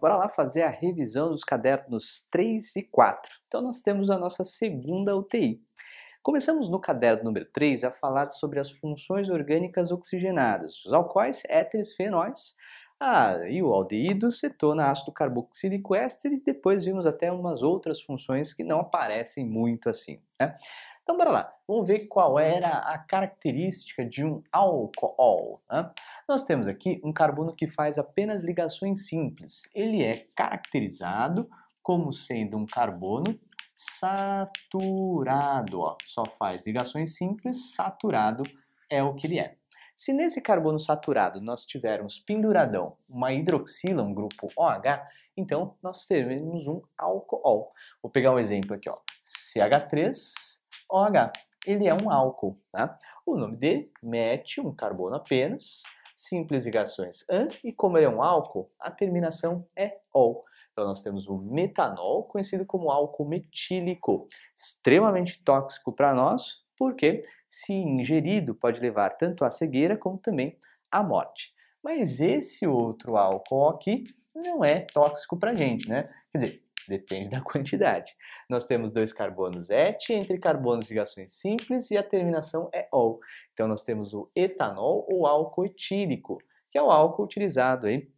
Bora lá fazer a revisão dos cadernos 3 e 4. Então nós temos a nossa segunda UTI. Começamos no caderno número 3 a falar sobre as funções orgânicas oxigenadas, os alcoóis, éteres, fenóis, ah, e o aldeído, cetona, ácido carboxílico éster, e depois vimos até umas outras funções que não aparecem muito assim. Né? Então, bora lá. Vamos ver qual era a característica de um álcool. Né? Nós temos aqui um carbono que faz apenas ligações simples. Ele é caracterizado como sendo um carbono saturado. Ó. Só faz ligações simples, saturado é o que ele é. Se nesse carbono saturado nós tivermos penduradão uma hidroxila, um grupo OH, então nós teremos um álcool. Vou pegar um exemplo aqui, ó. CH3 OH. Ele é um álcool, tá? O nome dele, mete um carbono apenas, simples ligações AN, e como ele é um álcool, a terminação é OL. Então nós temos o metanol, conhecido como álcool metílico, extremamente tóxico para nós, porque se ingerido pode levar tanto à cegueira como também à morte. Mas esse outro álcool aqui não é tóxico para gente, né? Quer dizer, Depende da quantidade. Nós temos dois carbonos et, entre carbonos ligações simples e a terminação é ol. Então nós temos o etanol ou álcool etílico, que é o álcool utilizado aí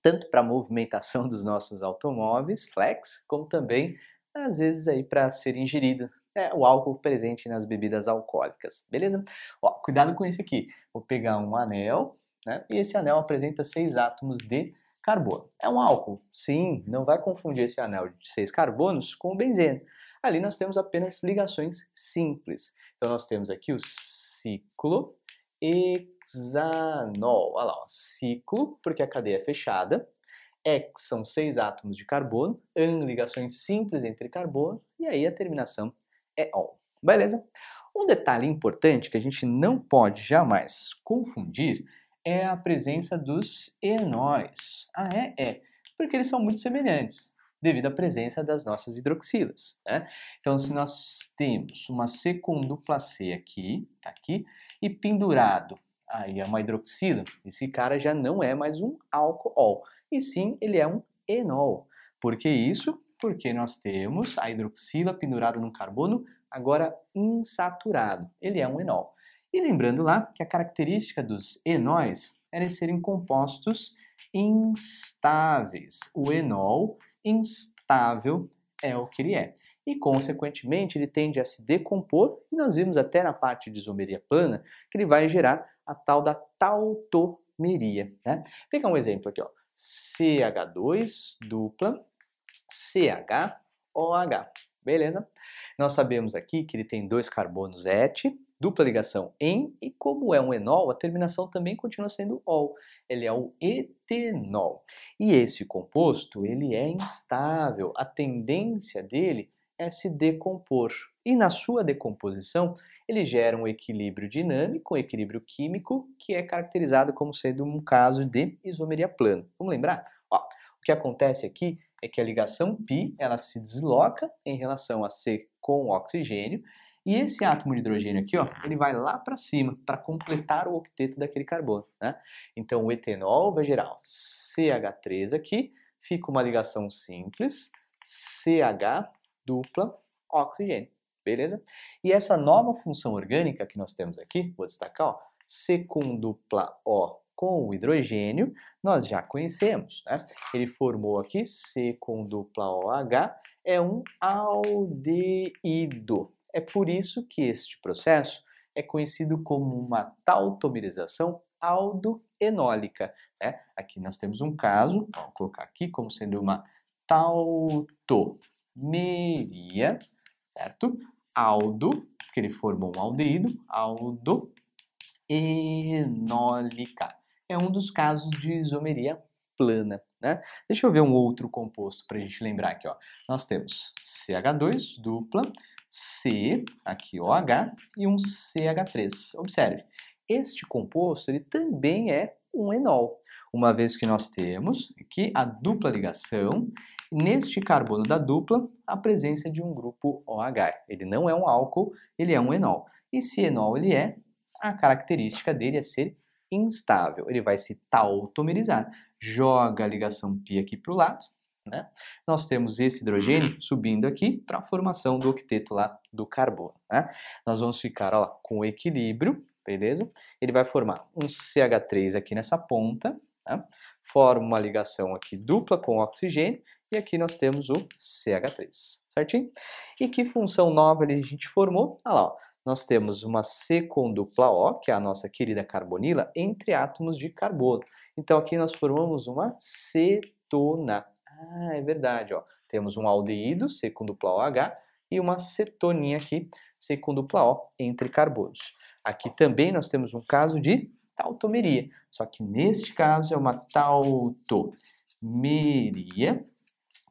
tanto para a movimentação dos nossos automóveis, flex, como também às vezes aí para ser ingerido. É o álcool presente nas bebidas alcoólicas, beleza? Ó, cuidado com esse aqui. Vou pegar um anel, né? E esse anel apresenta seis átomos de carbono. É um álcool? Sim, não vai confundir esse anel de seis carbonos com o benzeno. Ali nós temos apenas ligações simples. Então nós temos aqui o ciclo hexanol. Olha lá, ó, ciclo, porque a cadeia é fechada. Hex são seis átomos de carbono, an ligações simples entre carbono, e aí a terminação é ol. Beleza? Um detalhe importante que a gente não pode jamais confundir é a presença dos enóis. Ah, é? É. Porque eles são muito semelhantes, devido à presença das nossas hidroxilas. Né? Então, se nós temos uma C com dupla C aqui, tá aqui, e pendurado aí é uma hidroxila, esse cara já não é mais um álcool, e sim ele é um enol. Por que isso? Porque nós temos a hidroxila pendurada num carbono agora insaturado. Ele é um enol. E lembrando lá que a característica dos enóis era serem compostos instáveis. O enol instável é o que ele é. E, consequentemente, ele tende a se decompor, e nós vimos até na parte de isomeria plana que ele vai gerar a tal da tautomeria. Né? Vou pegar um exemplo aqui, ó. CH2 dupla CHOH. Beleza? Nós sabemos aqui que ele tem dois carbonos et, dupla ligação em, e como é um enol, a terminação também continua sendo ol. Ele é o etenol. E esse composto, ele é instável. A tendência dele é se decompor. E na sua decomposição, ele gera um equilíbrio dinâmico, um equilíbrio químico, que é caracterizado como sendo um caso de isomeria plana. Vamos lembrar? Ó, o que acontece aqui é que a ligação π ela se desloca em relação a C com oxigênio e esse átomo de hidrogênio aqui, ó, ele vai lá para cima para completar o octeto daquele carbono. Né? Então o etenol vai gerar CH3 aqui, fica uma ligação simples, CH dupla oxigênio. Beleza? E essa nova função orgânica que nós temos aqui, vou destacar, ó, C com dupla O com o hidrogênio, nós já conhecemos. Né? Ele formou aqui C com dupla OH, é um aldeído. É por isso que este processo é conhecido como uma tautomerização aldoenólica. Né? Aqui nós temos um caso, vou colocar aqui como sendo uma tautomeria, certo? Aldo, porque ele formou um aldeído, aldoenólica. É um dos casos de isomeria plana. Né? Deixa eu ver um outro composto para a gente lembrar aqui. Ó. Nós temos CH2 dupla, C, aqui OH, e um CH3. Observe, este composto ele também é um enol, uma vez que nós temos aqui a dupla ligação, neste carbono da dupla, a presença de um grupo OH. Ele não é um álcool, ele é um enol. E se enol ele é, a característica dele é ser instável. Ele vai se tautomerizar. Joga a ligação pi aqui para o lado. Né? Nós temos esse hidrogênio subindo aqui para a formação do octeto lá do carbono. Né? Nós vamos ficar ó, com o equilíbrio, beleza? Ele vai formar um CH3 aqui nessa ponta, né? forma uma ligação aqui dupla com oxigênio e aqui nós temos o CH3, certinho? E que função nova a gente formou? Olha lá, ó, nós temos uma C com dupla O, que é a nossa querida carbonila, entre átomos de carbono. Então aqui nós formamos uma cetona. Ah, é verdade, ó. Temos um aldeído, com dupla OH, e uma cetoninha aqui, com dupla O, entre carbonos. Aqui também nós temos um caso de tautomeria, só que neste caso é uma tautomeria,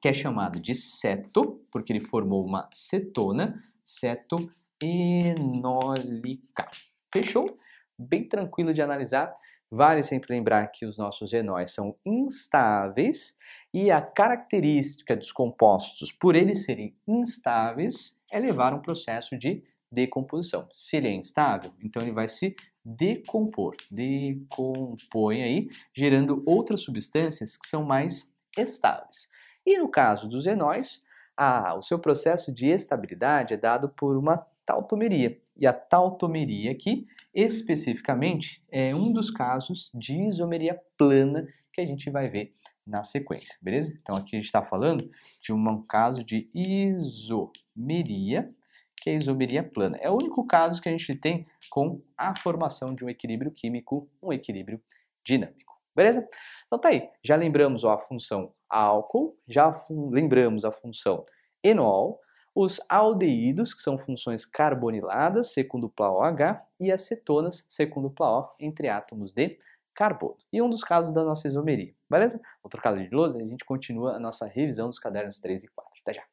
que é chamado de ceto, porque ele formou uma cetona, ceto enólica. Fechou? Bem tranquilo de analisar. Vale sempre lembrar que os nossos enóis são instáveis e a característica dos compostos, por eles serem instáveis, é levar um processo de decomposição. Se ele é instável, então ele vai se decompor, decompõe aí, gerando outras substâncias que são mais estáveis. E no caso dos enóis, ah, o seu processo de estabilidade é dado por uma tautomeria. E a tautomeria aqui, especificamente, é um dos casos de isomeria plana que a gente vai ver na sequência, beleza? Então aqui a gente está falando de um caso de isomeria, que é a isomeria plana. É o único caso que a gente tem com a formação de um equilíbrio químico, um equilíbrio dinâmico, beleza? Então tá aí, já lembramos ó, a função álcool, já lembramos a função enol, os aldeídos, que são funções carboniladas, com dupla OH, e as cetonas, C com dupla O, entre átomos de carbono. E um dos casos da nossa isomeria, beleza? Outro caso de lousa, a gente continua a nossa revisão dos cadernos 3 e 4. Até já!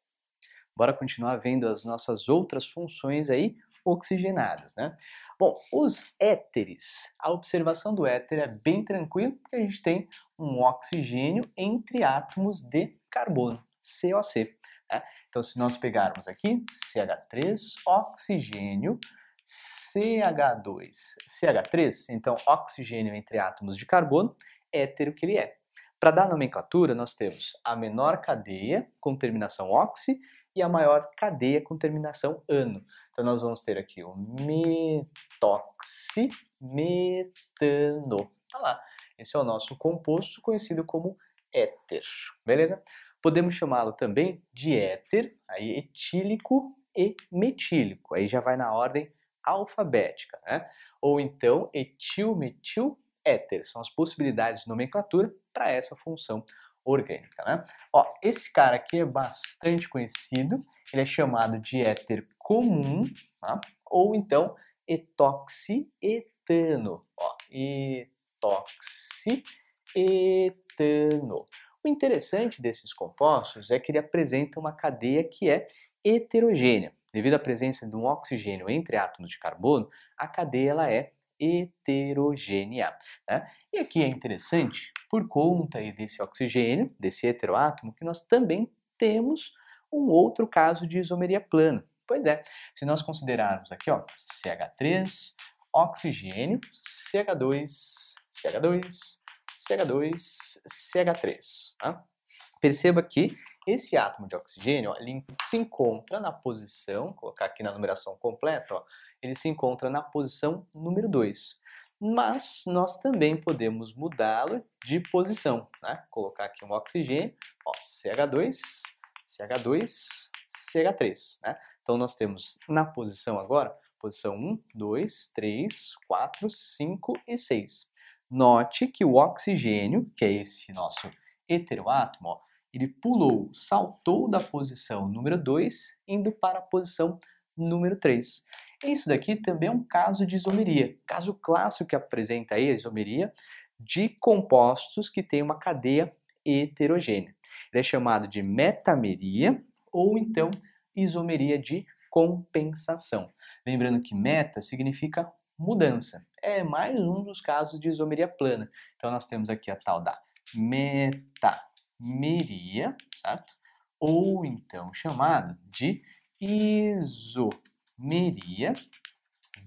Bora continuar vendo as nossas outras funções aí oxigenadas, né? Bom, os éteres, a observação do éter é bem tranquila, porque a gente tem um oxigênio entre átomos de carbono, COC. Né? Então, se nós pegarmos aqui CH3, oxigênio, CH2, CH3, então oxigênio entre átomos de carbono, étero que ele é. Para dar nomenclatura, nós temos a menor cadeia com terminação oxi e a maior cadeia com terminação ano. Então nós vamos ter aqui o metoximetano. Olha lá, esse é o nosso composto conhecido como éter, beleza? Podemos chamá-lo também de éter, aí etílico e metílico, aí já vai na ordem alfabética, né? Ou então etil, metil, éter, são as possibilidades de nomenclatura para essa função orgânica, né? Ó, esse cara aqui é bastante conhecido, ele é chamado de éter comum, tá? ou então etoxietano, ó, etoxietano. O interessante desses compostos é que ele apresenta uma cadeia que é heterogênea. Devido à presença de um oxigênio entre átomos de carbono, a cadeia ela é heterogênea. Né? E aqui é interessante, por conta desse oxigênio, desse heteroátomo, que nós também temos um outro caso de isomeria plana. Pois é, se nós considerarmos aqui, ó, CH3, oxigênio, CH2, CH2, CH2, CH3. Tá? Perceba que esse átomo de oxigênio ó, ele se encontra na posição, vou colocar aqui na numeração completa, ó, ele se encontra na posição número 2. Mas nós também podemos mudá-lo de posição. Né? Colocar aqui um oxigênio, ó, CH2, CH2, CH3. Né? Então nós temos na posição agora, posição 1, 2, 3, 4, 5 e 6. Note que o oxigênio, que é esse nosso heteroátomo, ó, ele pulou, saltou da posição número 2, indo para a posição número 3. Isso daqui também é um caso de isomeria, caso clássico que apresenta aí a isomeria de compostos que têm uma cadeia heterogênea. Ele é chamado de metameria ou então isomeria de compensação. Lembrando que meta significa mudança. É mais um dos casos de isomeria plana. Então nós temos aqui a tal da metameria, certo? Ou então chamada de isomeria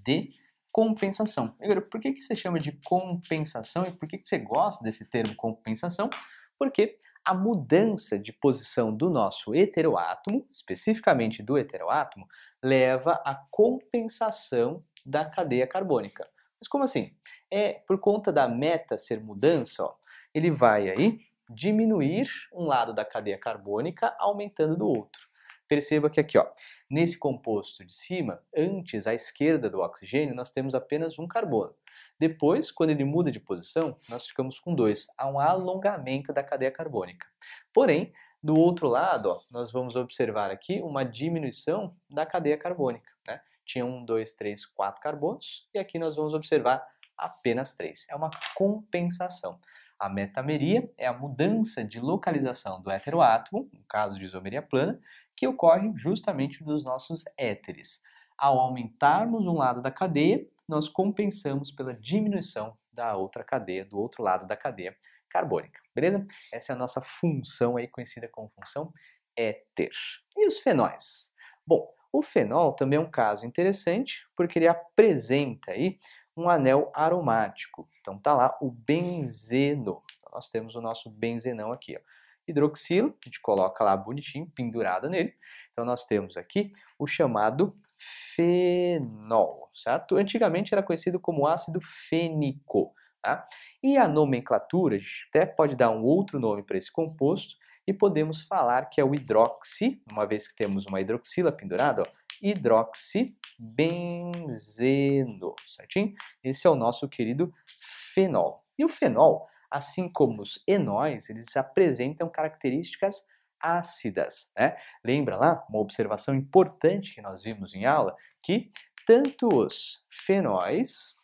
de compensação. Igor, por que, que você chama de compensação e por que, que você gosta desse termo compensação? Porque a mudança de posição do nosso heteroátomo, especificamente do heteroátomo, leva à compensação da cadeia carbônica. Mas como assim? É por conta da meta ser mudança, ó, ele vai aí diminuir um lado da cadeia carbônica, aumentando do outro. Perceba que aqui, ó, nesse composto de cima, antes à esquerda do oxigênio, nós temos apenas um carbono. Depois, quando ele muda de posição, nós ficamos com dois. Há um alongamento da cadeia carbônica. Porém, do outro lado, ó, nós vamos observar aqui uma diminuição da cadeia carbônica. Né? Tinha um, dois, três, quatro carbonos e aqui nós vamos observar apenas três. É uma compensação. A metameria é a mudança de localização do heteroátomo, no caso de isomeria plana, que ocorre justamente nos nossos éteres. Ao aumentarmos um lado da cadeia, nós compensamos pela diminuição da outra cadeia, do outro lado da cadeia carbônica, beleza? Essa é a nossa função aí, conhecida como função éter. E os fenóis? Bom, o fenol também é um caso interessante, porque ele apresenta aí um anel aromático. Então tá lá o benzeno. Então, nós temos o nosso benzenão aqui, ó. Hidroxilo, a gente coloca lá bonitinho, pendurado nele. Então nós temos aqui o chamado fenol, certo? Antigamente era conhecido como ácido fênico, tá? E a nomenclatura, a gente até pode dar um outro nome para esse composto e podemos falar que é o hidroxi, uma vez que temos uma hidroxila pendurada, ó, hidroxibenzeno, certinho? Esse é o nosso querido fenol. E o fenol, assim como os enóis, eles apresentam características ácidas. Né? Lembra lá uma observação importante que nós vimos em aula que tanto os fenóis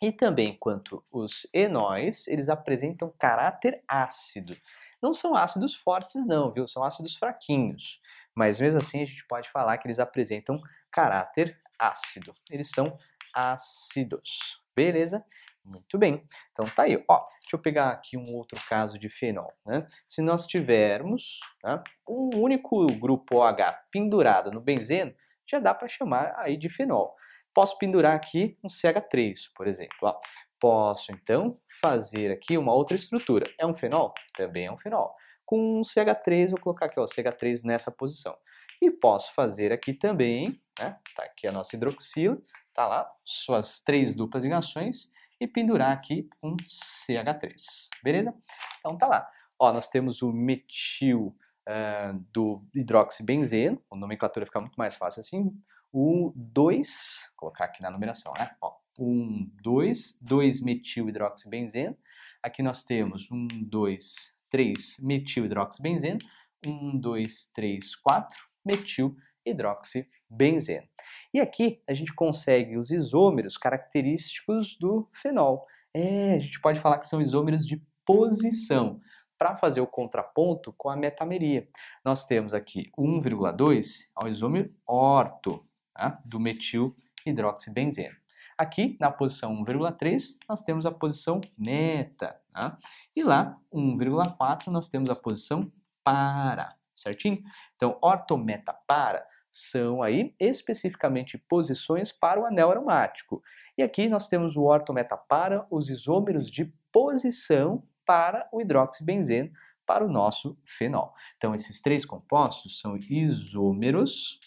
e também quanto os enóis, eles apresentam caráter ácido. Não são ácidos fortes não, viu? São ácidos fraquinhos. Mas mesmo assim a gente pode falar que eles apresentam caráter ácido. Eles são ácidos. Beleza? Muito bem. Então tá aí. Ó, deixa eu pegar aqui um outro caso de fenol. Né? Se nós tivermos né, um único grupo OH pendurado no benzeno, já dá para chamar aí de fenol. Posso pendurar aqui um CH3, por exemplo. Ó. Posso então fazer aqui uma outra estrutura. É um fenol? Também é um fenol. Com um CH3, vou colocar aqui o CH3 nessa posição. E posso fazer aqui também, né? Tá aqui a nossa hidroxila, tá lá, suas três duplas ligações e pendurar aqui um CH3, beleza? Então tá lá. Ó, nós temos o metil uh, do hidroxibenzeno, a nomenclatura fica muito mais fácil assim. O 2, colocar aqui na numeração, né? Ó, 1, 2, 2 metil hidroxibenzeno. Aqui nós temos 1, 2, 3 metil hidroxibenzeno. 1, 2, 3, 4 metil hidroxibenzeno. E aqui a gente consegue os isômeros característicos do fenol. É, a gente pode falar que são isômeros de posição para fazer o contraponto com a metameria. Nós temos aqui 1,2 ao isômero orto tá? do metil hidroxibenzeno. Aqui, na posição 1,3, nós temos a posição meta. Tá? E lá, 1,4, nós temos a posição para, certinho? Então, ortometa para são aí especificamente posições para o anel aromático. E aqui nós temos o ortometapara, os isômeros de posição para o hidroxibenzeno, para o nosso fenol. Então, esses três compostos são isômeros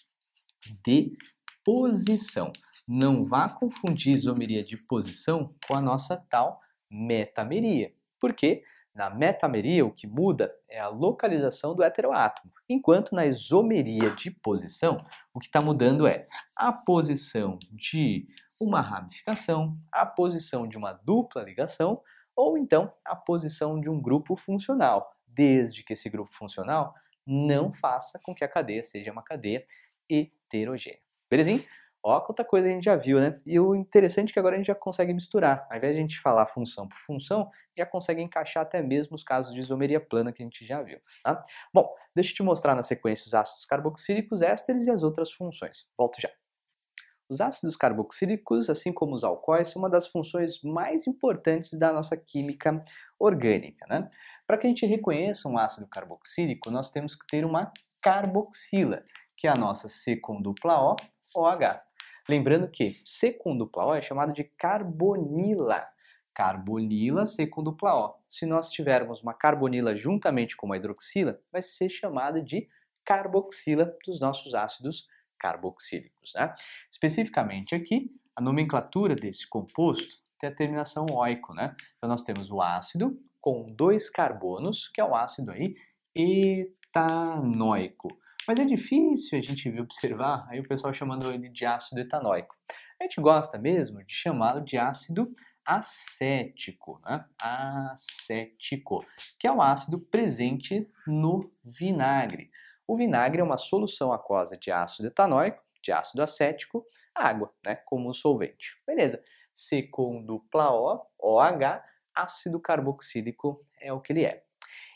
de posição. Não vá confundir isomeria de posição com a nossa tal metameria. Por quê? Na metameria, o que muda é a localização do heteroátomo, enquanto na isomeria de posição, o que está mudando é a posição de uma ramificação, a posição de uma dupla ligação ou então a posição de um grupo funcional, desde que esse grupo funcional não faça com que a cadeia seja uma cadeia heterogênea. Belezinha? Ó, quanta coisa a gente já viu, né? E o interessante é que agora a gente já consegue misturar. Ao invés de a gente falar função por função, já consegue encaixar até mesmo os casos de isomeria plana que a gente já viu, tá? Bom, deixa eu te mostrar na sequência os ácidos carboxílicos, ésteres e as outras funções. Volto já. Os ácidos carboxílicos, assim como os alcoóis, são uma das funções mais importantes da nossa química orgânica, né? Para que a gente reconheça um ácido carboxílico, nós temos que ter uma carboxila, que é a nossa C com dupla O, OH. Lembrando que C com dupla O é chamado de carbonila. Carbonila C com dupla O. Se nós tivermos uma carbonila juntamente com uma hidroxila, vai ser chamada de carboxila dos nossos ácidos carboxílicos. Né? Especificamente aqui, a nomenclatura desse composto tem a terminação oico. Né? Então nós temos o ácido com dois carbonos, que é o ácido aí etanóico. Mas é difícil a gente observar aí o pessoal chamando ele de ácido etanóico. A gente gosta mesmo de chamá-lo de ácido acético, né? acético, que é o ácido presente no vinagre. O vinagre é uma solução aquosa de ácido etanóico, de ácido acético, água, né, como solvente. Beleza. Dupla O, OH, ácido carboxílico é o que ele é.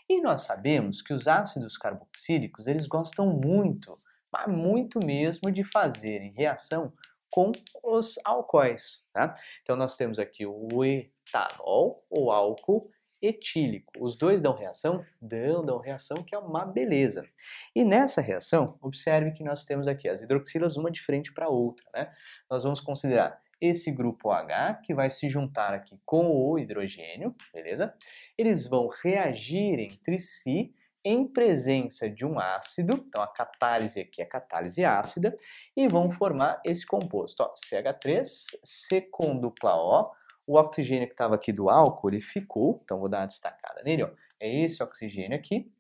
E nós sabemos que os ácidos carboxílicos, eles gostam muito, mas muito mesmo de fazerem reação com os alcoóis. Tá? Então nós temos aqui o etanol, o álcool etílico. Os dois dão reação? Dão, dão reação, que é uma beleza. E nessa reação, observe que nós temos aqui as hidroxilas uma de frente para a outra. Né? Nós vamos considerar esse grupo H, que vai se juntar aqui com o hidrogênio, beleza? Eles vão reagir entre si em presença de um ácido, então a catálise aqui é catálise ácida, e vão formar esse composto, ó, CH3, C com dupla O, o oxigênio que estava aqui do álcool, ele ficou, então vou dar uma destacada nele, ó, é esse oxigênio aqui,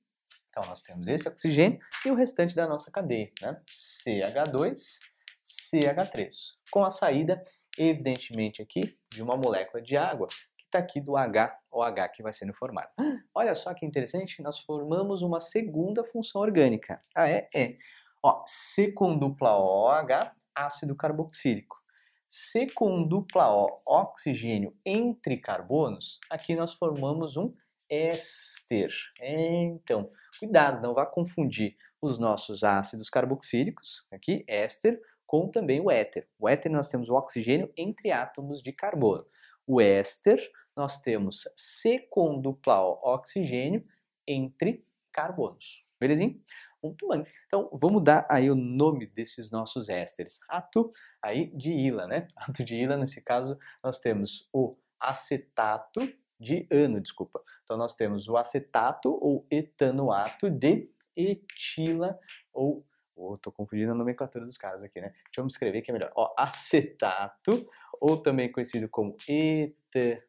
então nós temos esse oxigênio e o restante da nossa cadeia, né? CH2, CH3, com a saída evidentemente aqui, de uma molécula de água que está aqui do HOH que vai sendo formado. Olha só que interessante, nós formamos uma segunda função orgânica. Ah, é? É. Ó, C com dupla OH, ácido carboxílico. C com dupla O, oxigênio entre carbonos, aqui nós formamos um éster. Então, cuidado, não vá confundir os nossos ácidos carboxílicos, aqui éster, com também o éter. O éter nós temos o oxigênio entre átomos de carbono. O éster nós temos C com dupla O, oxigênio entre carbonos. Belezinha? Muito bem. Então, vamos dar aí o nome desses nossos ésteres. Ato aí de Ila, né? Ato de Ila, nesse caso, nós temos o acetato de ano, desculpa. Então, nós temos o acetato ou etanoato de etila ou ou tô confundindo a nomenclatura dos caras aqui, né? Deixa eu me escrever que é melhor. Ó, acetato, ou também conhecido como etanoato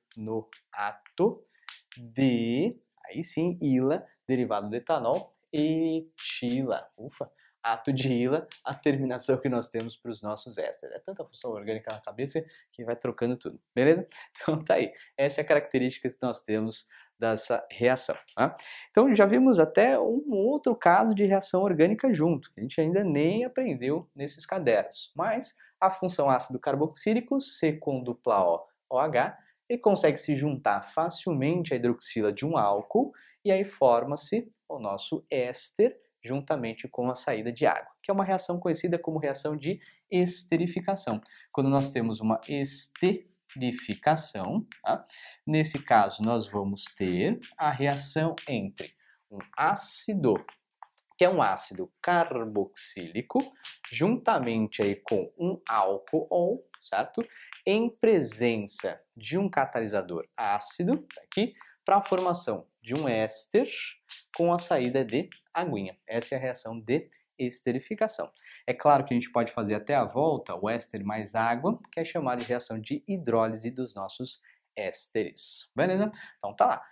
de, aí sim, ila, derivado do etanol, etila. Ufa! Ato de ila, a terminação que nós temos para os nossos ésteres. É tanta função orgânica na cabeça que vai trocando tudo, beleza? Então tá aí. Essa é a característica que nós temos dessa reação. Tá? Então já vimos até um outro caso de reação orgânica junto, que a gente ainda nem aprendeu nesses cadernos. Mas a função ácido carboxílico, C com dupla O, OH, ele consegue se juntar facilmente à hidroxila de um álcool e aí forma-se o nosso éster juntamente com a saída de água, que é uma reação conhecida como reação de esterificação. Quando nós temos uma esterificação, lixificação. Tá? Nesse caso, nós vamos ter a reação entre um ácido, que é um ácido carboxílico, juntamente aí com um álcool, certo? Em presença de um catalisador ácido, tá aqui, para a formação de um éster com a saída de aguinha. Essa é a reação de esterificação. É claro que a gente pode fazer até a volta o éster mais água, que é chamada de reação de hidrólise dos nossos ésteres. Beleza? Então tá lá.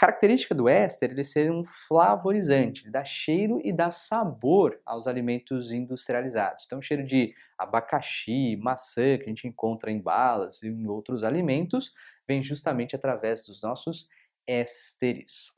Característica do éster é ser um flavorizante, ele dá cheiro e dá sabor aos alimentos industrializados. Então, cheiro de abacaxi, maçã que a gente encontra em balas e em outros alimentos vem justamente através dos nossos ésteres.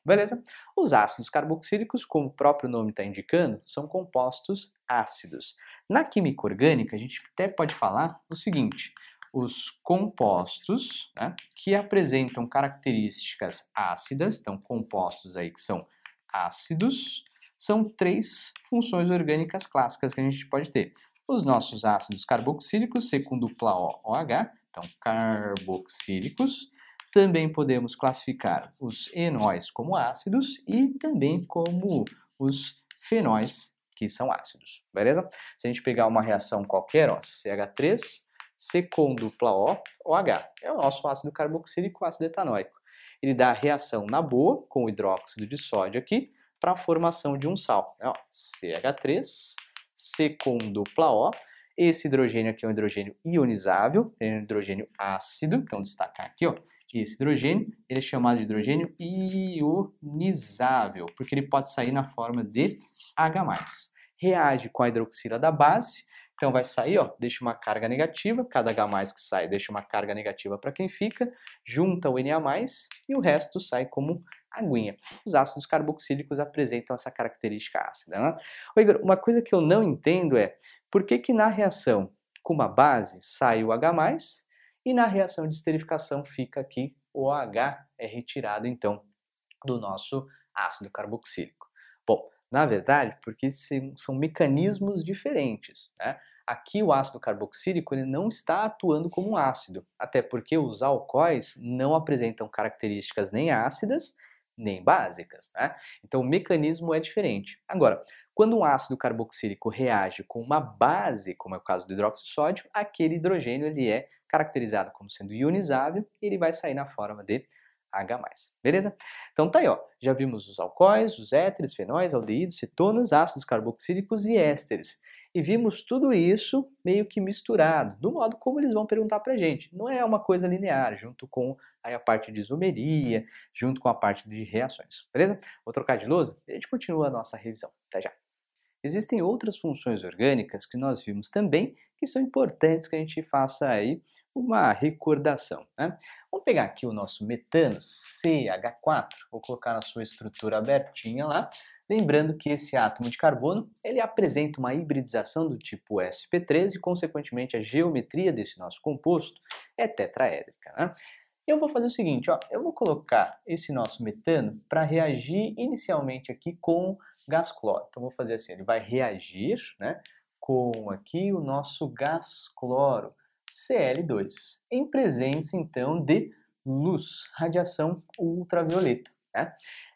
Beleza? Os ácidos carboxílicos, como o próprio nome está indicando, são compostos ácidos. Na química orgânica, a gente até pode falar o seguinte: os compostos né, que apresentam características ácidas, então compostos aí que são ácidos, são três funções orgânicas clássicas que a gente pode ter. Os nossos ácidos carboxílicos, dupla O, OH, então carboxílicos, também podemos classificar os enóis como ácidos e também como os fenóis, que são ácidos, beleza? Se a gente pegar uma reação qualquer, ó, CH3, C com dupla O, OH, é o nosso ácido carboxílico, ácido etanóico. Ele dá a reação na boa com o hidróxido de sódio aqui para a formação de um sal. Ó, CH3, C com dupla O, esse hidrogênio aqui é um hidrogênio ionizável, é um hidrogênio ácido, então destacar aqui, ó, esse hidrogênio, ele é chamado de hidrogênio ionizável, porque ele pode sair na forma de H+. Reage com a hidroxila da base, então vai sair, ó, deixa uma carga negativa, cada H+, que sai deixa uma carga negativa para quem fica, junta o Na+, e o resto sai como aguinha. Os ácidos carboxílicos apresentam essa característica ácida. Né? Ô, Igor, uma coisa que eu não entendo é por que, que na reação com uma base sai o H+, e na reação de esterificação fica aqui o OH é retirado então do nosso ácido carboxílico. Bom, na verdade, porque são mecanismos diferentes. Né? Aqui o ácido carboxílico ele não está atuando como um ácido, até porque os alcoóis não apresentam características nem ácidas nem básicas. Né? Então o mecanismo é diferente. Agora, quando um ácido carboxílico reage com uma base, como é o caso do hidróxido sódio, aquele hidrogênio ele é caracterizado como sendo ionizável e ele vai sair na forma de H+. Beleza? Então tá aí, ó. Já vimos os alcoóis, os éteres, fenóis, aldeídos, cetonas, ácidos carboxílicos e ésteres. E vimos tudo isso meio que misturado, do modo como eles vão perguntar pra gente. Não é uma coisa linear, junto com a parte de isomeria, junto com a parte de reações. Beleza? Vou trocar de lousa e a gente continua a nossa revisão. Até já! Existem outras funções orgânicas que nós vimos também que são importantes que a gente faça aí uma recordação. Né? Vamos pegar aqui o nosso metano CH4, vou colocar na sua estrutura abertinha lá, lembrando que esse átomo de carbono ele apresenta uma hibridização do tipo sp3 e, consequentemente, a geometria desse nosso composto é tetraédrica. Né? Eu vou fazer o seguinte, ó, eu vou colocar esse nosso metano para reagir inicialmente aqui com gás cloro. Então vou fazer assim, ele vai reagir, né, com aqui o nosso gás cloro, Cl2, em presença então de luz, radiação ultravioleta. Né?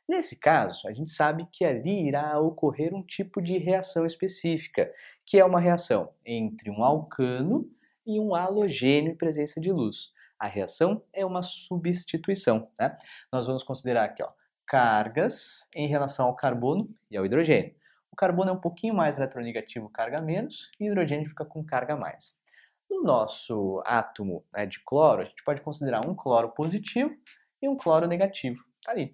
Nesse caso, a gente sabe que ali irá ocorrer um tipo de reação específica, que é uma reação entre um alcano e um halogênio em presença de luz. A reação é uma substituição. Né? Nós vamos considerar aqui ó, cargas em relação ao carbono e ao hidrogênio. O carbono é um pouquinho mais eletronegativo, carga menos, e o hidrogênio fica com carga mais. No nosso átomo né, de cloro, a gente pode considerar um cloro positivo e um cloro negativo. Tá ali.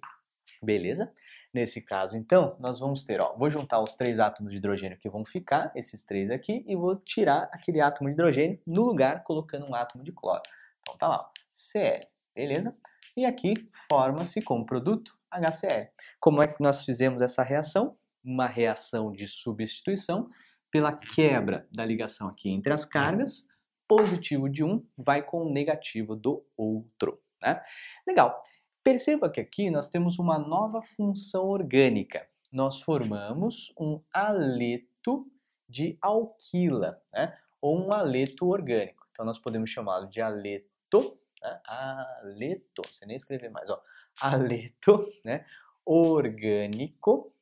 Beleza? Nesse caso, então, nós vamos ter, ó, vou juntar os três átomos de hidrogênio que vão ficar, esses três aqui, e vou tirar aquele átomo de hidrogênio no lugar, colocando um átomo de cloro. Então tá lá, Cl, beleza? E aqui forma-se como produto HCl. Como é que nós fizemos essa reação? Uma reação de substituição pela quebra da ligação aqui entre as cargas, positivo de um vai com o negativo do outro. Né? Legal. Perceba que aqui nós temos uma nova função orgânica. Nós formamos um aleto de alquila, né? ou um aleto orgânico. Então nós podemos chamá-lo de aleto aleto, né? aleto, você nem escrever mais, ó, aleto, né? orgânico,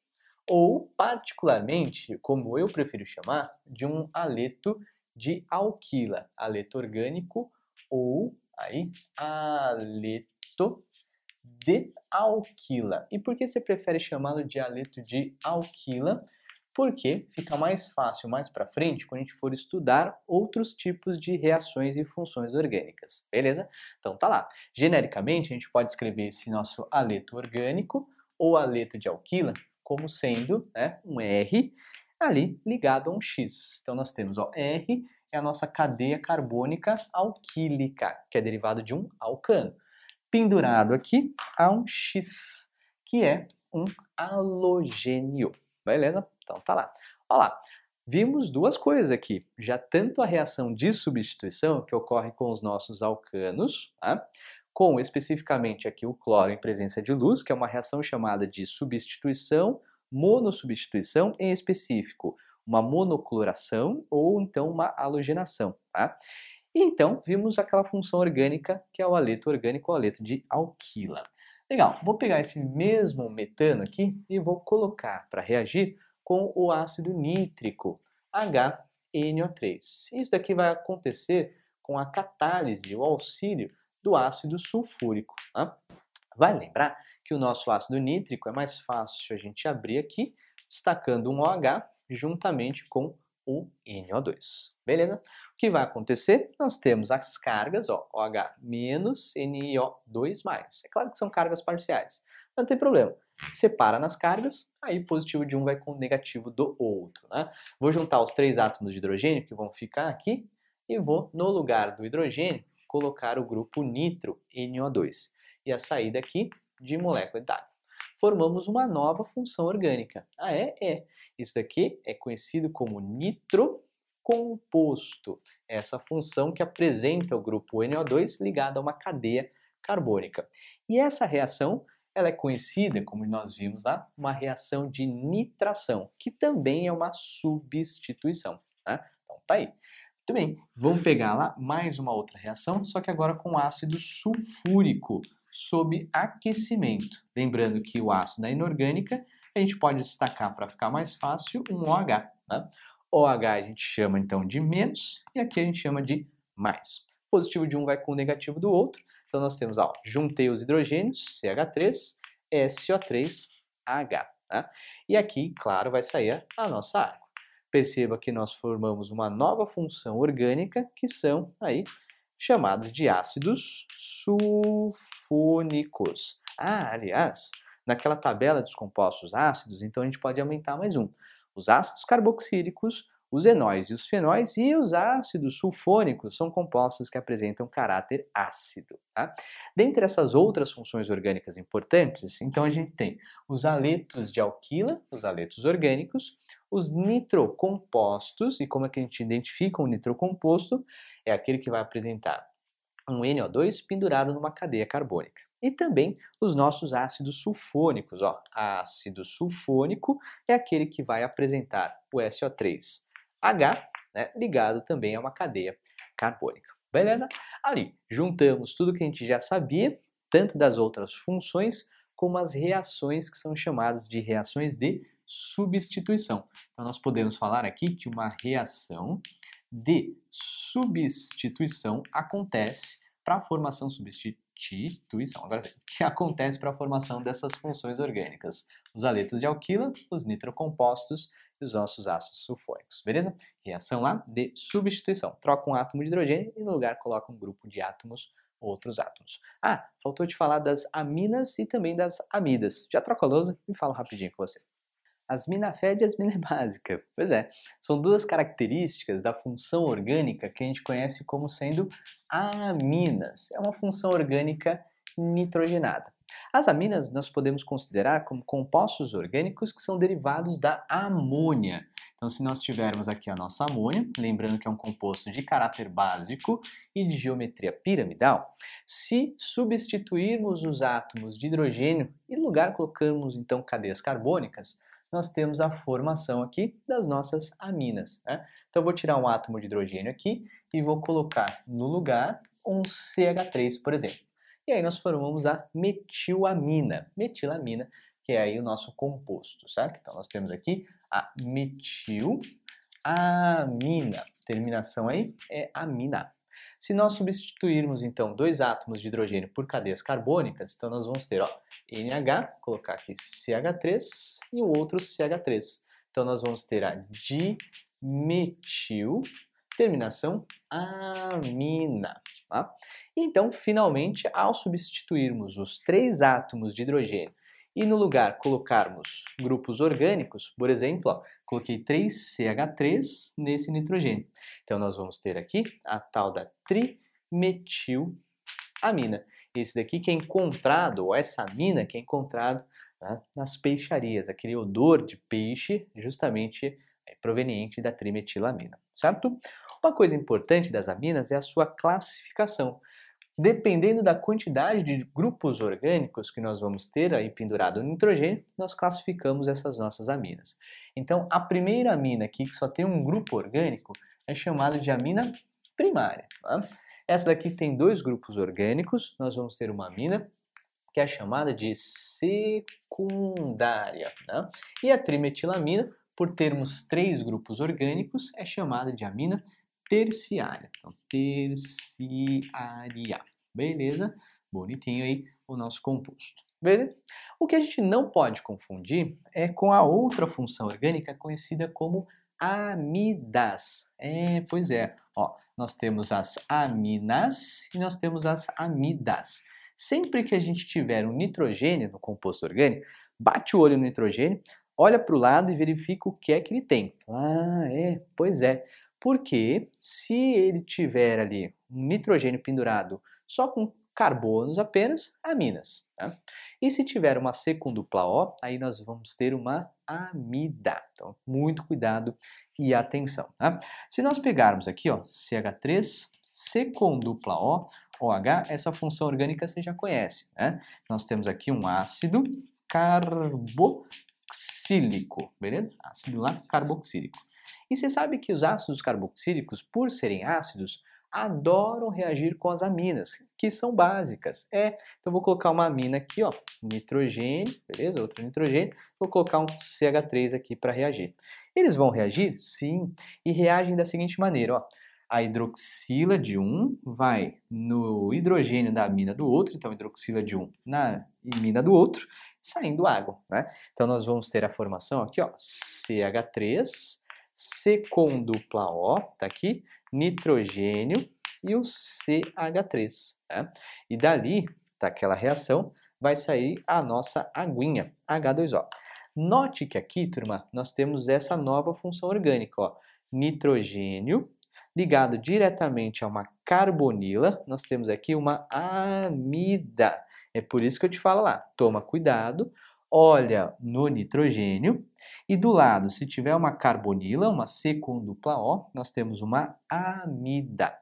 ou particularmente, como eu prefiro chamar, de um aleto de alquila, aleto orgânico ou aí aleto de alquila. E por que você prefere chamá-lo de aleto de alquila? porque fica mais fácil mais para frente quando a gente for estudar outros tipos de reações e funções orgânicas, beleza? Então tá lá. Genericamente a gente pode escrever esse nosso aleto orgânico ou aleto de alquila como sendo né, um R ali ligado a um X. Então nós temos ó, R é a nossa cadeia carbônica alquílica, que é derivado de um alcano. Pendurado aqui a um X, que é um halogênio. Beleza? Então tá lá. Olha lá. Vimos duas coisas aqui. Já tanto a reação de substituição, que ocorre com os nossos alcanos, tá? com especificamente aqui o cloro em presença de luz, que é uma reação chamada de substituição, monossubstituição, em específico, uma monocloração ou então uma halogenação. Tá? E então, vimos aquela função orgânica que é o aleto orgânico, o aleto de alquila. Legal, vou pegar esse mesmo metano aqui e vou colocar para reagir com o ácido nítrico, HNO3. Isso daqui vai acontecer com a catálise, o auxílio do ácido sulfúrico. Tá? Vai lembrar que o nosso ácido nítrico é mais fácil a gente abrir aqui, destacando um OH juntamente com o NO2. Beleza? O que vai acontecer? Nós temos as cargas, ó, OH menos NiO2 mais. É claro que são cargas parciais, não tem problema. Separa nas cargas, aí positivo de um vai com o negativo do outro. Né? Vou juntar os três átomos de hidrogênio que vão ficar aqui e vou, no lugar do hidrogênio, colocar o grupo nitro, NO2. E a saída aqui de molécula d'água. Formamos uma nova função orgânica. Ah, é? É. Isso daqui é conhecido como nitrocomposto. É essa função que apresenta o grupo NO2 ligado a uma cadeia carbônica. E essa reação ela é conhecida, como nós vimos lá, uma reação de nitração, que também é uma substituição. Né? Então tá aí. Muito bem, vamos pegar lá mais uma outra reação, só que agora com ácido sulfúrico sob aquecimento. Lembrando que o ácido é inorgânica, a gente pode destacar para ficar mais fácil um OH. Né? OH a gente chama então de menos e aqui a gente chama de mais. Positivo de um vai com o negativo do outro. Então nós temos, ó, juntei os hidrogênios, CH3, SO3H. Tá? E aqui, claro, vai sair a nossa água. Perceba que nós formamos uma nova função orgânica que são aí chamados de ácidos sulfônicos. Ah, aliás, naquela tabela dos compostos ácidos, então a gente pode aumentar mais um. Os ácidos carboxílicos, os enóis e os fenóis e os ácidos sulfônicos são compostos que apresentam caráter ácido. Tá? Dentre essas outras funções orgânicas importantes, então a gente tem os aletos de alquila, os aletos orgânicos, os nitrocompostos, e como é que a gente identifica um nitrocomposto? É aquele que vai apresentar um NO2 pendurado numa cadeia carbônica. E também os nossos ácidos sulfônicos. Ó. Ácido sulfônico é aquele que vai apresentar o SO3H né, ligado também a uma cadeia carbônica. Beleza? Ali, juntamos tudo que a gente já sabia, tanto das outras funções, como as reações que são chamadas de reações de substituição. Então, nós podemos falar aqui que uma reação de substituição acontece para a formação substituição, agora que acontece para a formação dessas funções orgânicas, os aletos de alquila, os nitrocompostos e os nossos ácidos sulfônicos, beleza? Reação lá de substituição, troca um átomo de hidrogênio e no lugar coloca um grupo de átomos outros átomos. Ah, faltou te falar das aminas e também das amidas. Já troca a lousa e falo rapidinho com você. As minafed e as minebásica. Pois é, são duas características da função orgânica que a gente conhece como sendo aminas. É uma função orgânica nitrogenada. As aminas nós podemos considerar como compostos orgânicos que são derivados da amônia. Então, se nós tivermos aqui a nossa amônia, lembrando que é um composto de caráter básico e de geometria piramidal, se substituirmos os átomos de hidrogênio e no lugar colocamos então cadeias carbônicas, nós temos a formação aqui das nossas aminas. Né? Então, eu vou tirar um átomo de hidrogênio aqui e vou colocar no lugar um CH3, por exemplo. E aí nós formamos a metilamina, metilamina, que é aí o nosso composto, certo? Então, nós temos aqui a metilamina. Terminação aí é amina. Se nós substituirmos então dois átomos de hidrogênio por cadeias carbônicas, então nós vamos ter ó, NH, colocar aqui CH3 e o outro CH3. Então nós vamos ter a dimetil, terminação amina. Tá? Então, finalmente, ao substituirmos os três átomos de hidrogênio e no lugar colocarmos grupos orgânicos, por exemplo, ó, coloquei 3CH3 nesse nitrogênio. Então nós vamos ter aqui a tal da trimetilamina. Esse daqui que é encontrado, ou essa amina que é encontrado né, nas peixarias, aquele odor de peixe justamente é proveniente da trimetilamina, certo? Uma coisa importante das aminas é a sua classificação. Dependendo da quantidade de grupos orgânicos que nós vamos ter aí pendurado no nitrogênio, nós classificamos essas nossas aminas. Então, a primeira amina aqui, que só tem um grupo orgânico, é chamada de amina primária. Tá? Essa daqui tem dois grupos orgânicos, nós vamos ter uma amina que é chamada de secundária. Tá? E a trimetilamina por termos três grupos orgânicos, é chamada de amina terciária. Então, terciária. Beleza? Bonitinho aí o nosso composto. Beleza? O que a gente não pode confundir é com a outra função orgânica conhecida como amidas. É, pois é. Ó, nós temos as aminas e nós temos as amidas. Sempre que a gente tiver um nitrogênio no composto orgânico, bate o olho no nitrogênio, olha para o lado e verifica o que é que ele tem. Ah, é, pois é. Porque se ele tiver ali um nitrogênio pendurado só com carbonos apenas, aminas. Tá? E se tiver uma C com dupla O, aí nós vamos ter uma amida. Então, muito cuidado e atenção. Tá? Se nós pegarmos aqui, ó, CH3, C com dupla O, OH, essa função orgânica você já conhece. Né? Nós temos aqui um ácido carboxílico, beleza? Ácido lá carboxílico. E você sabe que os ácidos carboxílicos, por serem ácidos, adoram reagir com as aminas, que são básicas. É, então vou colocar uma amina aqui, ó, nitrogênio, beleza? Outro nitrogênio. Vou colocar um CH3 aqui para reagir. Eles vão reagir? Sim, e reagem da seguinte maneira, ó. A hidroxila de um vai no hidrogênio da amina do outro, então hidroxila de um na amina do outro, saindo água, né? Então nós vamos ter a formação aqui, ó, CH3, C com dupla O, tá aqui, nitrogênio e o CH3. Né? E dali, daquela reação, vai sair a nossa aguinha, H2O. Note que aqui, turma, nós temos essa nova função orgânica, ó, nitrogênio ligado diretamente a uma carbonila, nós temos aqui uma amida. É por isso que eu te falo lá, toma cuidado, olha no nitrogênio e do lado, se tiver uma carbonila, uma C com dupla O, nós temos uma amida.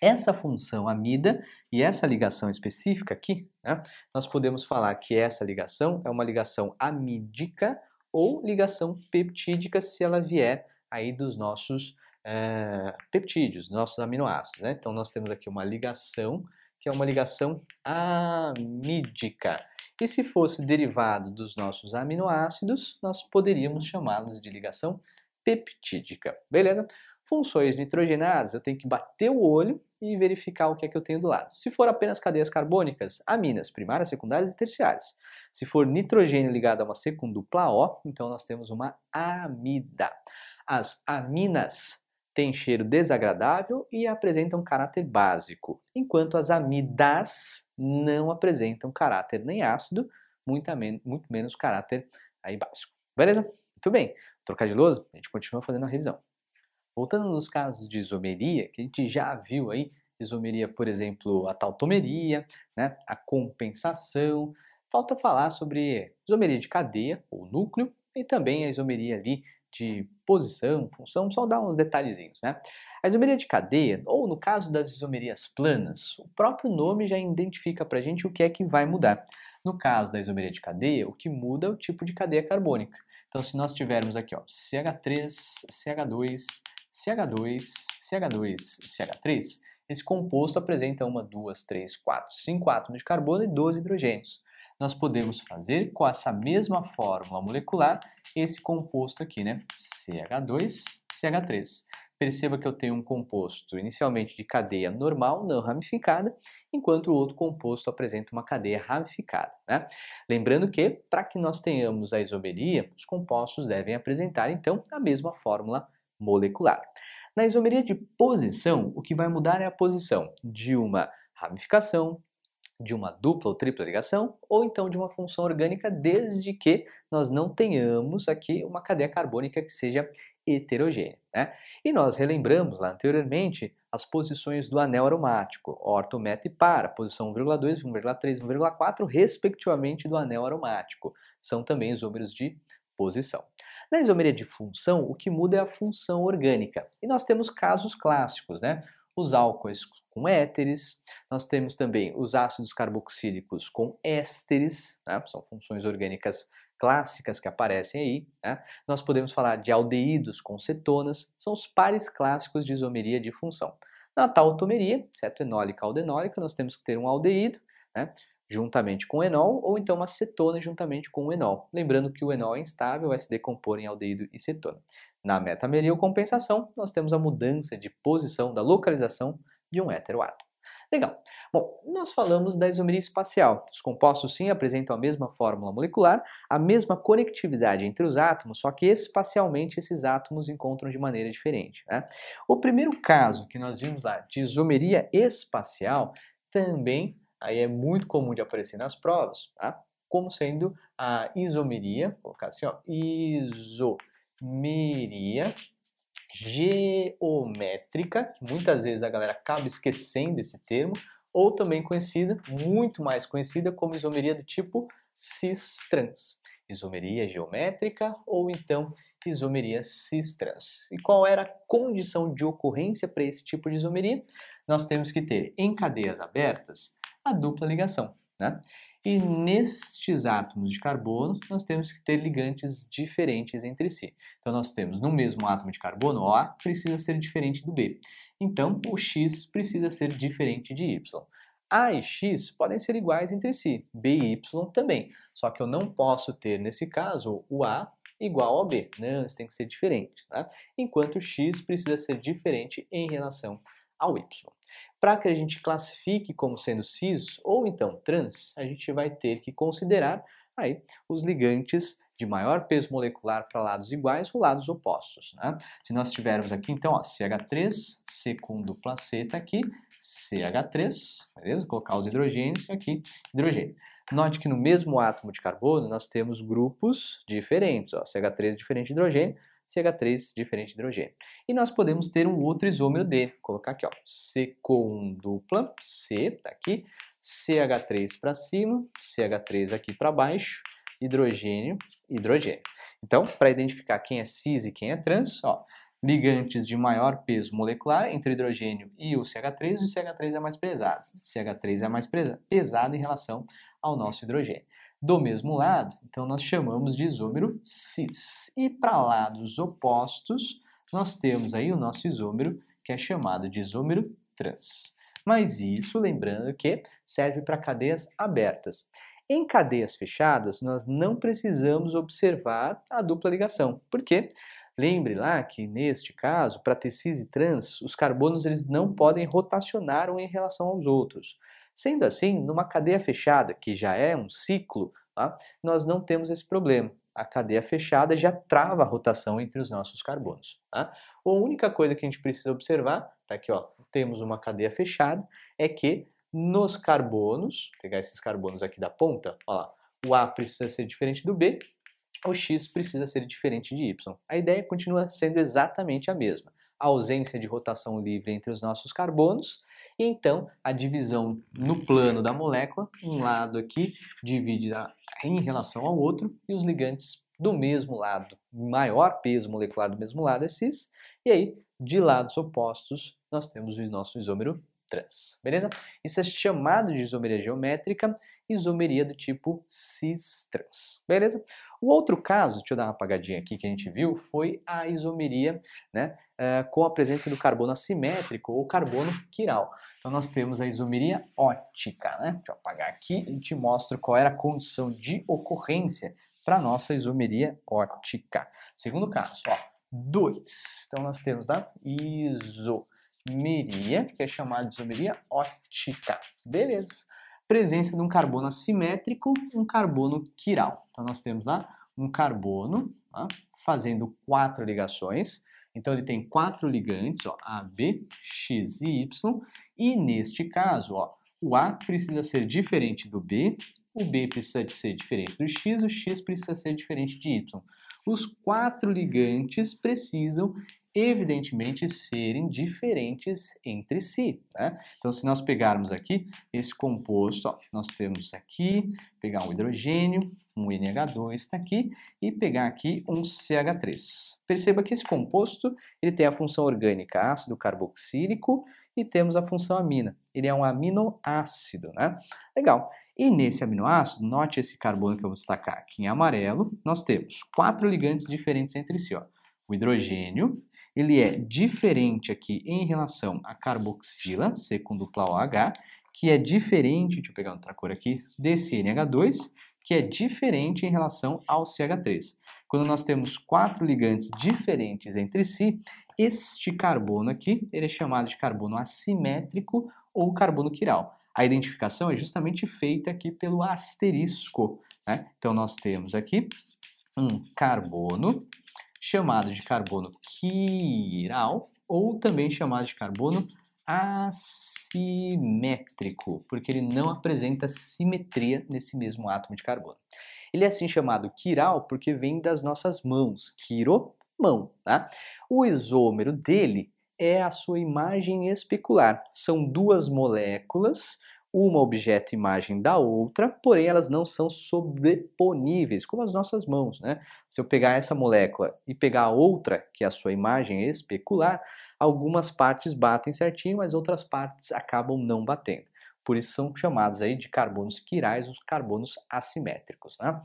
Essa função amida e essa ligação específica aqui, né, nós podemos falar que essa ligação é uma ligação amídica ou ligação peptídica se ela vier aí dos nossos é, peptídeos, nossos aminoácidos. Né? Então nós temos aqui uma ligação que é uma ligação amídica. E se fosse derivado dos nossos aminoácidos, nós poderíamos chamá-los de ligação peptídica. Beleza? Funções nitrogenadas, eu tenho que bater o olho e verificar o que é que eu tenho do lado. Se for apenas cadeias carbônicas, aminas, primárias, secundárias e terciárias. Se for nitrogênio ligado a uma C com dupla O, então nós temos uma amida. As aminas têm cheiro desagradável e apresentam caráter básico, enquanto as amidas não apresentam caráter nem ácido, muito, muito menos caráter aí básico. Beleza? Muito bem. Lousa, a gente continua fazendo a revisão. Voltando nos casos de isomeria, que a gente já viu aí, isomeria, por exemplo, a tautomeria, né, a compensação, falta falar sobre isomeria de cadeia ou núcleo e também a isomeria ali de posição, função, só dar uns detalhezinhos, né? A isomeria de cadeia, ou no caso das isomerias planas, o próprio nome já identifica para a gente o que é que vai mudar. No caso da isomeria de cadeia, o que muda é o tipo de cadeia carbônica. Então, se nós tivermos aqui ó, CH3, CH2, CH2, CH2, CH3, esse composto apresenta uma, duas, três, quatro, cinco átomos de carbono e 12 hidrogênios. Nós podemos fazer com essa mesma fórmula molecular esse composto aqui, né? CH2, CH3. Perceba que eu tenho um composto inicialmente de cadeia normal, não ramificada, enquanto o outro composto apresenta uma cadeia ramificada. Né? Lembrando que, para que nós tenhamos a isomeria, os compostos devem apresentar, então, a mesma fórmula molecular. Na isomeria de posição, o que vai mudar é a posição de uma ramificação, de uma dupla ou tripla ligação, ou então de uma função orgânica, desde que nós não tenhamos aqui uma cadeia carbônica que seja heterogênea. Né? E nós relembramos lá anteriormente as posições do anel aromático, orto, meta e para, posição 1,2, 1,3, 1,4, respectivamente do anel aromático. São também isômeros de posição. Na isomeria de função, o que muda é a função orgânica. E nós temos casos clássicos, né? Os álcoois com éteres, nós temos também os ácidos carboxílicos com ésteres, né? são funções orgânicas clássicas que aparecem aí. Né? Nós podemos falar de aldeídos com cetonas, são os pares clássicos de isomeria de função. Na tautomeria, cetoenólica aldenólica, nós temos que ter um aldeído, né? juntamente com o enol, ou então uma cetona juntamente com o enol. Lembrando que o enol é instável, vai se decompor em aldeído e cetona. Na metameria ou compensação, nós temos a mudança de posição da localização de um heteroátomo. Legal. Bom, nós falamos da isomeria espacial. Os compostos sim apresentam a mesma fórmula molecular, a mesma conectividade entre os átomos, só que espacialmente esses átomos encontram de maneira diferente. Né? O primeiro caso que nós vimos lá de isomeria espacial também aí é muito comum de aparecer nas provas, tá? como sendo a isomeria, vou colocar assim, ó, isomeria geométrica, que muitas vezes a galera acaba esquecendo esse termo, ou também conhecida, muito mais conhecida como isomeria do tipo cis-trans. Isomeria geométrica ou então isomeria cis-trans. E qual era a condição de ocorrência para esse tipo de isomeria? Nós temos que ter em cadeias abertas a dupla ligação. Né? E nestes átomos de carbono, nós temos que ter ligantes diferentes entre si. Então, nós temos no mesmo átomo de carbono, o A precisa ser diferente do B. Então, o X precisa ser diferente de Y. A e X podem ser iguais entre si, B e Y também. Só que eu não posso ter, nesse caso, o A igual ao B. Não, isso tem que ser diferente. Tá? Enquanto o X precisa ser diferente em relação ao Y. Para que a gente classifique como sendo cis ou então trans, a gente vai ter que considerar aí os ligantes de maior peso molecular para lados iguais ou lados opostos. Né? Se nós tivermos aqui, então, ó, CH3, C com dupla C está aqui, CH3, beleza? Colocar os hidrogênios aqui, hidrogênio. Note que no mesmo átomo de carbono nós temos grupos diferentes, ó, CH3 diferente de hidrogênio, CH3 diferente de hidrogênio. E nós podemos ter um outro isômero D, vou colocar aqui, ó, C com dupla, C, tá aqui, CH3 para cima, CH3 aqui para baixo, hidrogênio, hidrogênio. Então, para identificar quem é cis e quem é trans, ó, ligantes de maior peso molecular entre o hidrogênio e o CH3, o CH3 é mais pesado. O CH3 é mais pesado em relação ao nosso hidrogênio do mesmo lado, então nós chamamos de isômero cis. E para lados opostos, nós temos aí o nosso isômero, que é chamado de isômero trans. Mas isso, lembrando que serve para cadeias abertas. Em cadeias fechadas, nós não precisamos observar a dupla ligação. Por quê? Lembre lá que neste caso, para ter cis e trans, os carbonos eles não podem rotacionar um em relação aos outros. Sendo assim, numa cadeia fechada, que já é um ciclo, tá? nós não temos esse problema. A cadeia fechada já trava a rotação entre os nossos carbonos. Tá? A única coisa que a gente precisa observar, tá aqui, ó, temos uma cadeia fechada, é que nos carbonos, pegar esses carbonos aqui da ponta, ó o A precisa ser diferente do B, o X precisa ser diferente de Y. A ideia continua sendo exatamente a mesma. A ausência de rotação livre entre os nossos carbonos e então a divisão no plano da molécula, um lado aqui divide em relação ao outro e os ligantes do mesmo lado, maior peso molecular do mesmo lado é cis, e aí de lados opostos nós temos o nosso isômero trans, beleza? Isso é chamado de isomeria geométrica, isomeria do tipo cis-trans, beleza? O outro caso, deixa eu dar uma apagadinha aqui que a gente viu, foi a isomeria né, uh, com a presença do carbono assimétrico ou carbono quiral. Então nós temos a isomeria ótica, né? Deixa eu apagar aqui e te mostro qual era a condição de ocorrência para a nossa isomeria ótica. Segundo caso, ó, 2. Então nós temos a isomeria, que é chamada de isomeria ótica. Beleza. Presença de um carbono assimétrico, um carbono quiral. Então nós temos lá um carbono ó, fazendo quatro ligações. Então ele tem quatro ligantes, ó, A, B, X e Y, e neste caso, ó, o A precisa ser diferente do B, o B precisa ser diferente do X, o X precisa ser diferente de Y. Os quatro ligantes precisam, evidentemente, serem diferentes entre si. Né? Então, se nós pegarmos aqui esse composto, ó, nós temos aqui, pegar um hidrogênio, um NH2 está aqui, e pegar aqui um CH3. Perceba que esse composto ele tem a função orgânica ácido carboxílico e temos a função amina. Ele é um aminoácido, né? Legal. E nesse aminoácido, note esse carbono que eu vou destacar aqui em amarelo, nós temos quatro ligantes diferentes entre si. Ó. O hidrogênio, ele é diferente aqui em relação à carboxila, C com dupla OH, que é diferente, deixa eu pegar outra cor aqui, desse NH2, que é diferente em relação ao CH3. Quando nós temos quatro ligantes diferentes entre si, este carbono aqui ele é chamado de carbono assimétrico ou carbono quiral. A identificação é justamente feita aqui pelo asterisco. Né? Então, nós temos aqui um carbono chamado de carbono quiral ou também chamado de carbono assimétrico, porque ele não apresenta simetria nesse mesmo átomo de carbono. Ele é assim chamado quiral porque vem das nossas mãos, quiro, mão. Tá? O isômero dele é a sua imagem especular. São duas moléculas, uma objeto imagem da outra, porém elas não são sobreponíveis, como as nossas mãos. Né? Se eu pegar essa molécula e pegar outra, que é a sua imagem especular, algumas partes batem certinho, mas outras partes acabam não batendo. Por isso são chamados aí de carbonos quirais, os carbonos assimétricos. Né?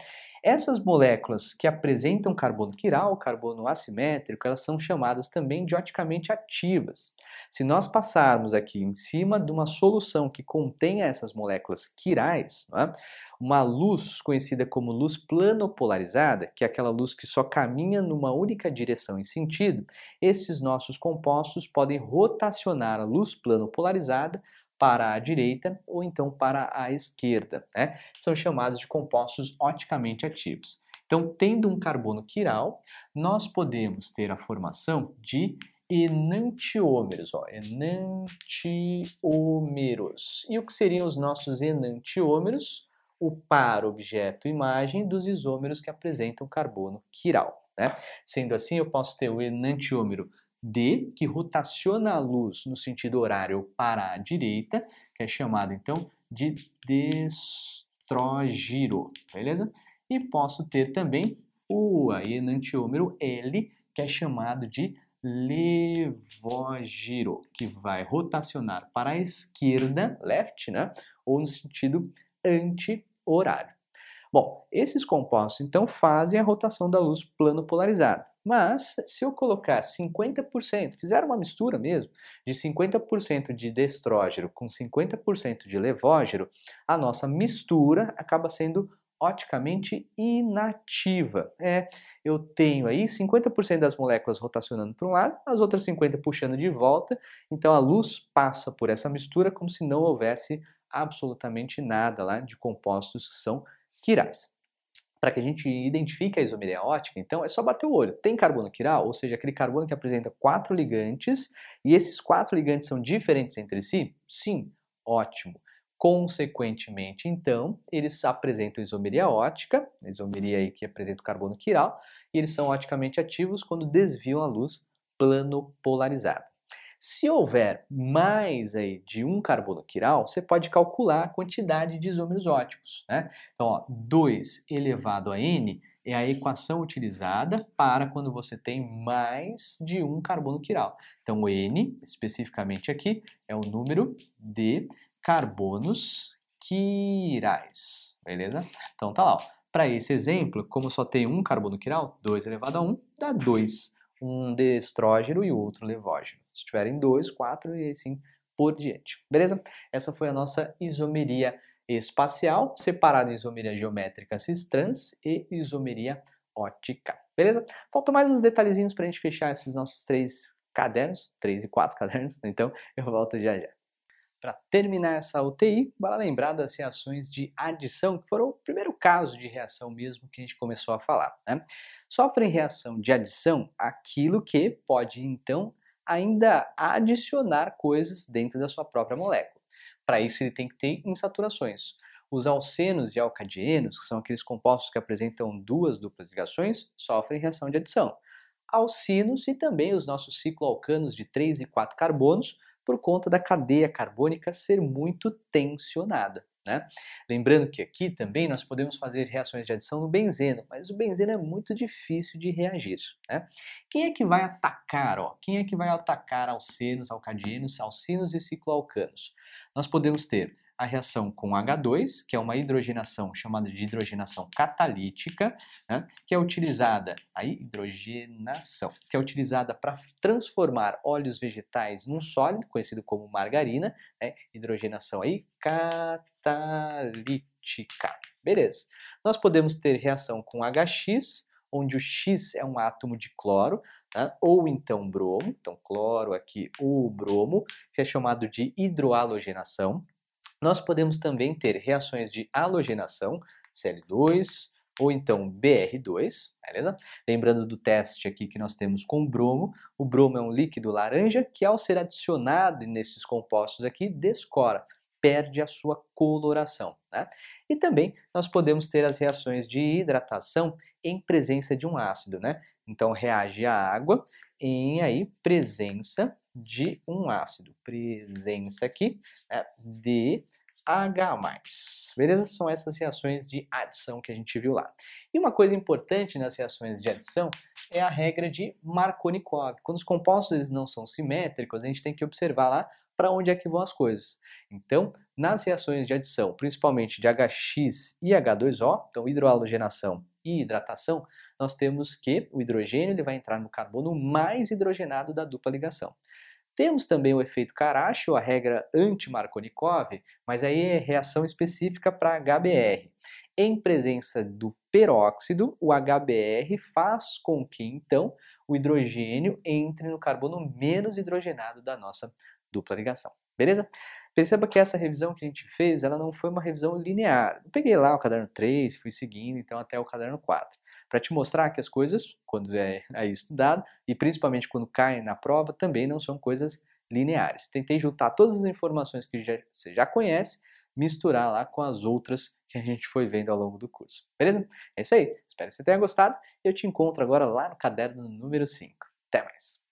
Essas moléculas que apresentam carbono quiral, carbono assimétrico, elas são chamadas também de oticamente ativas. Se nós passarmos aqui em cima de uma solução que contenha essas moléculas quirais, né, uma luz conhecida como luz planopolarizada, que é aquela luz que só caminha numa única direção e sentido, esses nossos compostos podem rotacionar a luz planopolarizada para a direita ou então para a esquerda. Né? São chamados de compostos oticamente ativos. Então, tendo um carbono quiral, nós podemos ter a formação de enantiômeros, ó, enantiômeros. E o que seriam os nossos enantiômeros? O par objeto-imagem dos isômeros que apresentam carbono quiral. Né? Sendo assim, eu posso ter o enantiômero D, que rotaciona a luz no sentido horário para a direita, que é chamado então de destrógiro, beleza? E posso ter também o enantiômero L, que é chamado de levógiro, que vai rotacionar para a esquerda, left, né? Ou no sentido anti-horário. Bom, esses compostos então fazem a rotação da luz plano polarizada. Mas se eu colocar 50%, fizer uma mistura mesmo, de 50% de destrógero com 50% de levógero, a nossa mistura acaba sendo oticamente inativa. É, eu tenho aí 50% das moléculas rotacionando para um lado, as outras 50% puxando de volta, então a luz passa por essa mistura como se não houvesse absolutamente nada lá de compostos que são quirais para que a gente identifique a isomeria ótica, então é só bater o olho. Tem carbono quiral, ou seja, aquele carbono que apresenta quatro ligantes, e esses quatro ligantes são diferentes entre si? Sim, ótimo. Consequentemente, então, eles apresentam isomeria ótica, isomeria aí que apresenta o carbono quiral, e eles são oticamente ativos quando desviam a luz plano polarizada. Se houver mais aí de um carbono quiral, você pode calcular a quantidade de isômeros óticos. Né? Então, ó, 2 elevado a n é a equação utilizada para quando você tem mais de um carbono quiral. Então, o n, especificamente aqui, é o número de carbonos quirais, beleza? Então, tá lá. Para esse exemplo, como só tem um carbono quiral, 2 elevado a 1 dá 2 um de estrógeno e outro levógeno. Se tiverem dois, quatro e assim por diante. Beleza? Essa foi a nossa isomeria espacial, separada em isomeria geométrica cis-trans e isomeria ótica. Beleza? Faltam mais uns detalhezinhos para a gente fechar esses nossos três cadernos, três e quatro cadernos, então eu volto já já. Para terminar essa UTI, bora lembrar das reações de adição, que foram o primeiro caso de reação mesmo que a gente começou a falar. Né? Sofrem reação de adição aquilo que pode, então, ainda adicionar coisas dentro da sua própria molécula. Para isso, ele tem que ter insaturações. Os alcenos e alcadienos, que são aqueles compostos que apresentam duas duplas ligações, sofrem reação de adição. Alcinos e também os nossos cicloalcanos de 3 e 4 carbonos por conta da cadeia carbônica ser muito tensionada. Né? Lembrando que aqui também nós podemos fazer reações de adição no benzeno, mas o benzeno é muito difícil de reagir. Né? Quem é que vai atacar? Ó? Quem é que vai atacar alcenos, alcadinos, alcinos e cicloalcanos? Nós podemos ter a reação com H2, que é uma hidrogenação chamada de hidrogenação catalítica, né, que é utilizada, aí, hidrogenação, que é utilizada para transformar óleos vegetais num sólido, conhecido como margarina, né, hidrogenação aí catalítica. Beleza. Nós podemos ter reação com HX, onde o X é um átomo de cloro, né? ou então bromo, então cloro aqui ou bromo, que é chamado de hidroalogenação. Nós podemos também ter reações de halogenação, Cl2, ou então BR2, beleza? Lembrando do teste aqui que nós temos com bromo, o bromo é um líquido laranja que ao ser adicionado nesses compostos aqui descora, perde a sua coloração, né? E também nós podemos ter as reações de hidratação em presença de um ácido, né? Então reage a água em aí presença de um ácido. Presença aqui né, de H+. Beleza? São essas reações de adição que a gente viu lá. E uma coisa importante nas reações de adição é a regra de Markovnikov. Quando os compostos eles não são simétricos, a gente tem que observar lá para onde é que vão as coisas. Então, nas reações de adição, principalmente de HX e H2O, então hidroalogenação e hidratação, nós temos que o hidrogênio ele vai entrar no carbono mais hidrogenado da dupla ligação. Temos também o efeito Karashi, ou a regra anti-Markovnikov, mas aí é reação específica para HBr. Em presença do peróxido, o HBr faz com que, então, o hidrogênio entre no carbono menos hidrogenado da nossa dupla ligação. Beleza? Perceba que essa revisão que a gente fez, ela não foi uma revisão linear. Eu peguei lá o caderno 3, fui seguindo então até o caderno 4 para te mostrar que as coisas, quando é aí estudado, e principalmente quando caem na prova, também não são coisas lineares. Tentei juntar todas as informações que já, você já conhece, misturar lá com as outras que a gente foi vendo ao longo do curso. Beleza? É isso aí. Espero que você tenha gostado e eu te encontro agora lá no caderno número 5. Até mais!